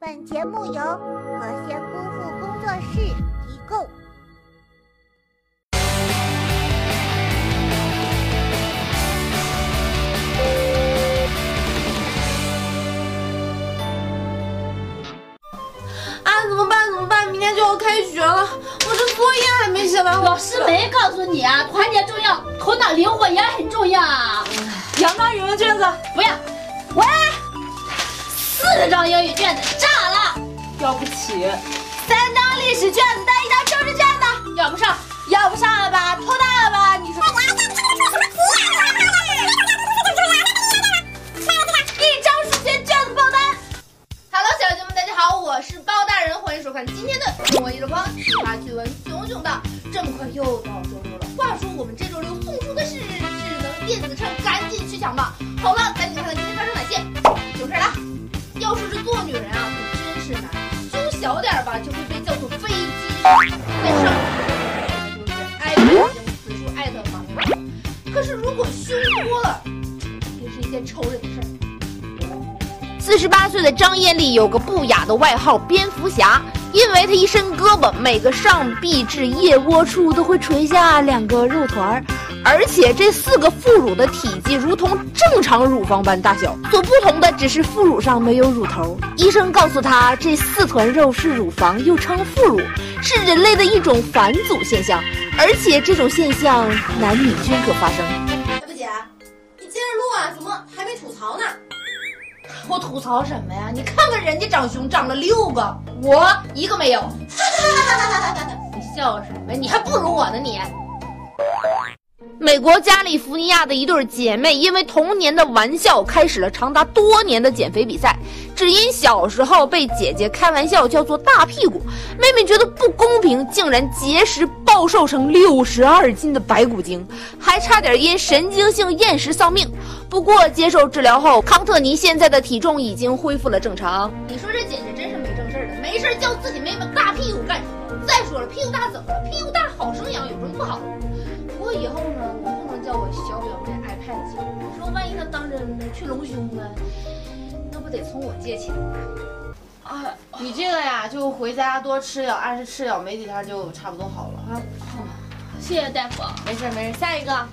本节目由和仙姑父工作室提供。啊，怎么办？怎么办？明天就要开学了，我这作业还没写完。老师没告诉你啊，团结重要，头脑灵活也很重要啊。两张语文卷子，不要。喂，四张英语卷子炸了，要不起。三张历史卷子带一张政治卷子，要不上，要不上了吧？偷大四十八岁的张艳丽有个不雅的外号“蝙蝠侠”，因为她一伸胳膊，每个上臂至腋窝处都会垂下两个肉团儿，而且这四个副乳的体积如同正常乳房般大小，所不同的只是副乳上没有乳头。医生告诉她，这四团肉是乳房，又称副乳，是人类的一种返祖现象，而且这种现象男女均可发生。我吐槽什么呀？你看看人家长胸长了六个，我一个没有。你笑什么呀？你还不如我呢你。美国加利福尼亚的一对姐妹因为童年的玩笑开始了长达多年的减肥比赛，只因小时候被姐姐开玩笑叫做大屁股，妹妹觉得不公平，竟然节食暴瘦成六十二斤的白骨精，还差点因神经性厌食丧命。不过接受治疗后，康特尼现在的体重已经恢复了正常。你说这姐姐真是没正事儿的，没事叫自己妹妹大屁股干什么？再说了，屁股大怎么了？屁股大好生养，有什么不好？不过以后呢，我不能叫我小表妹 iPad 姐，你说万一她当真的去隆胸了，那不得从我借钱？啊，你这个呀，就回家多吃点，按时吃点，没几天就差不多好了啊。谢谢大夫。没事没事，下一个。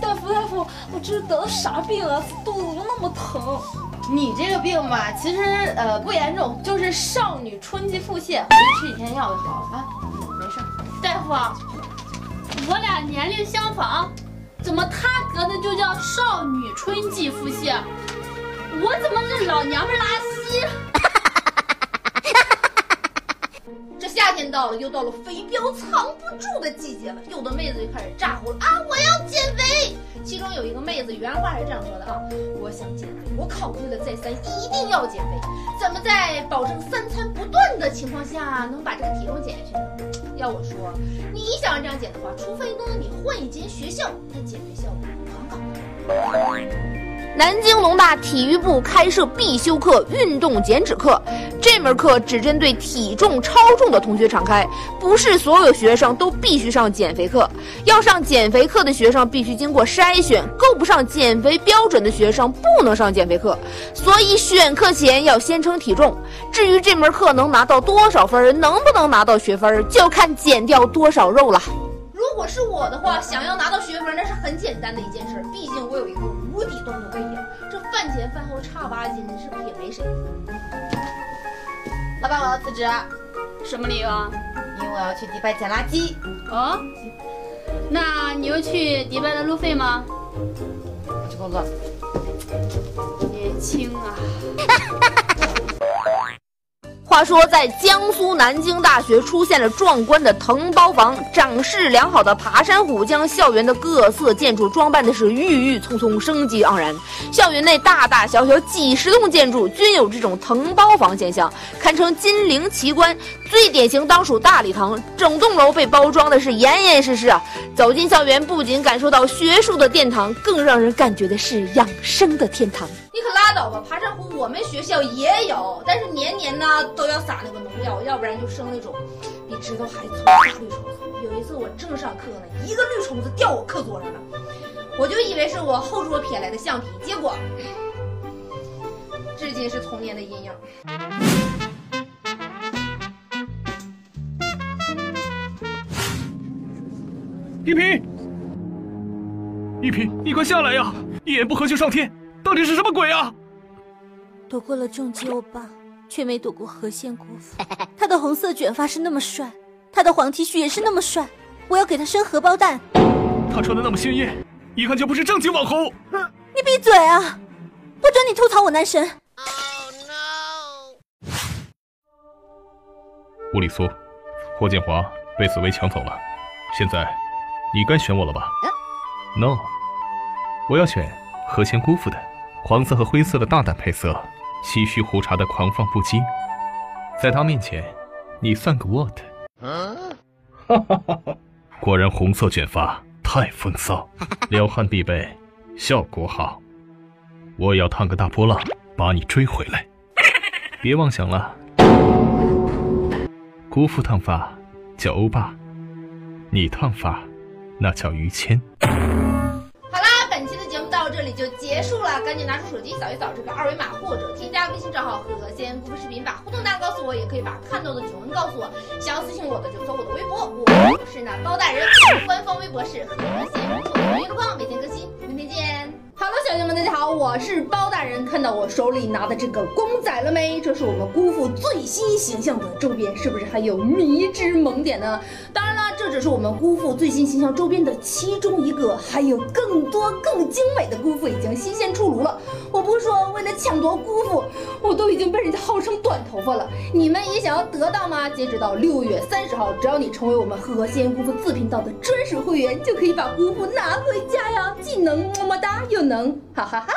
大夫大夫，我这是得了啥病啊？肚子怎么那么疼？你这个病吧，其实呃不严重，就是少女春季腹泻，回去吃几天药就好了啊。没事。大夫，我俩年龄相仿，怎么他得的就叫少女春季腹泻，我怎么是老娘们拉稀？夏天到了，又到了肥膘藏不住的季节了，有的妹子就开始咋呼了啊！我要减肥。其中有一个妹子原话是这样说的啊：我想减肥，我考虑了再三，一定要减肥。怎么在保证三餐不断的情况下，能把这个体重减下去呢？要我说，你想这样减的话，除非呢你换一间学校，那减肥效果很高。南京农大体育部开设必修课运动减脂课，这门课只针对体重超重的同学敞开，不是所有学生都必须上减肥课。要上减肥课的学生必须经过筛选，够不上减肥标准的学生不能上减肥课。所以选课前要先称体重。至于这门课能拿到多少分，能不能拿到学分，就看减掉多少肉了。如果是我的话，想要拿到学分，那是很简单的一件事。毕竟我有一个无底洞的胃呀，这饭前饭后差八斤，是不是也没谁？老板，我要辞职，什么理由啊？因为我要去迪拜捡垃圾。哦，那你又去迪拜的路费吗？我去工作。年轻啊！话说，在江苏南京大学出现了壮观的藤包房，长势良好的爬山虎将校园的各色建筑装扮的是郁郁葱葱、生机盎然。校园内大大小小几十栋建筑均有这种藤包房现象，堪称金陵奇观。最典型当属大礼堂，整栋楼被包装的是严严实实啊！走进校园，不仅感受到学术的殿堂，更让人感觉的是养生的天堂。你可拉倒吧！爬山虎我们学校也有，但是年年呢都要撒那个农药，要不然就生那种比指头还粗的大绿虫子。有一次我正上课呢，一个绿虫子掉我课桌上了，我就以为是我后桌撇来的橡皮，结果至今是童年的阴影。一平，一平，你快下来呀！一言不合就上天，到底是什么鬼啊？躲过了重击欧巴，却没躲过何仙姑父。他的红色卷发是那么帅，他的黄 T 恤也是那么帅，我要给他生荷包蛋。他穿的那么鲜艳，一看就不是正经网红。你闭嘴啊！不准你吐槽我男神。乌里苏，霍建华被紫薇抢走了，现在你该选我了吧？No，我要选何仙姑父的黄色和灰色的大胆配色，唏嘘胡茬的狂放不羁，在他面前，你算个 what？哈哈哈哈！果然红色卷发太风骚，撩汉必备，效果好。我也要烫个大波浪，把你追回来。别妄想了。姑父烫发叫欧巴，你烫发那叫于谦。这里就结束了，赶紧拿出手机扫一扫这个二维码，或者添加微信账号“何仙姑父视频”，把互动答案告诉我，也可以把看到的囧文告诉我。想要私信我的就搜我的微博，我是那包大人，官方微博是何仙姑父同一个框，每天更新，明天见。Hello，小朋友们，大家好，我是包大人。看到我手里拿的这个公仔了没？这是我们姑父最新形象的周边，是不是还有迷之萌点呢？当然了，这只是我们姑父最新形象周边的其中一个，还有更多更精美的姑父已经新鲜出炉了。我不说为了抢夺姑父，我都已经被人家薅成短头发了。你们也想要得到吗？截止到六月三十号，只要你成为我们何仙姑父自频道的专属会员，就可以把姑父拿回家呀！既能么么哒，又能哈哈哈。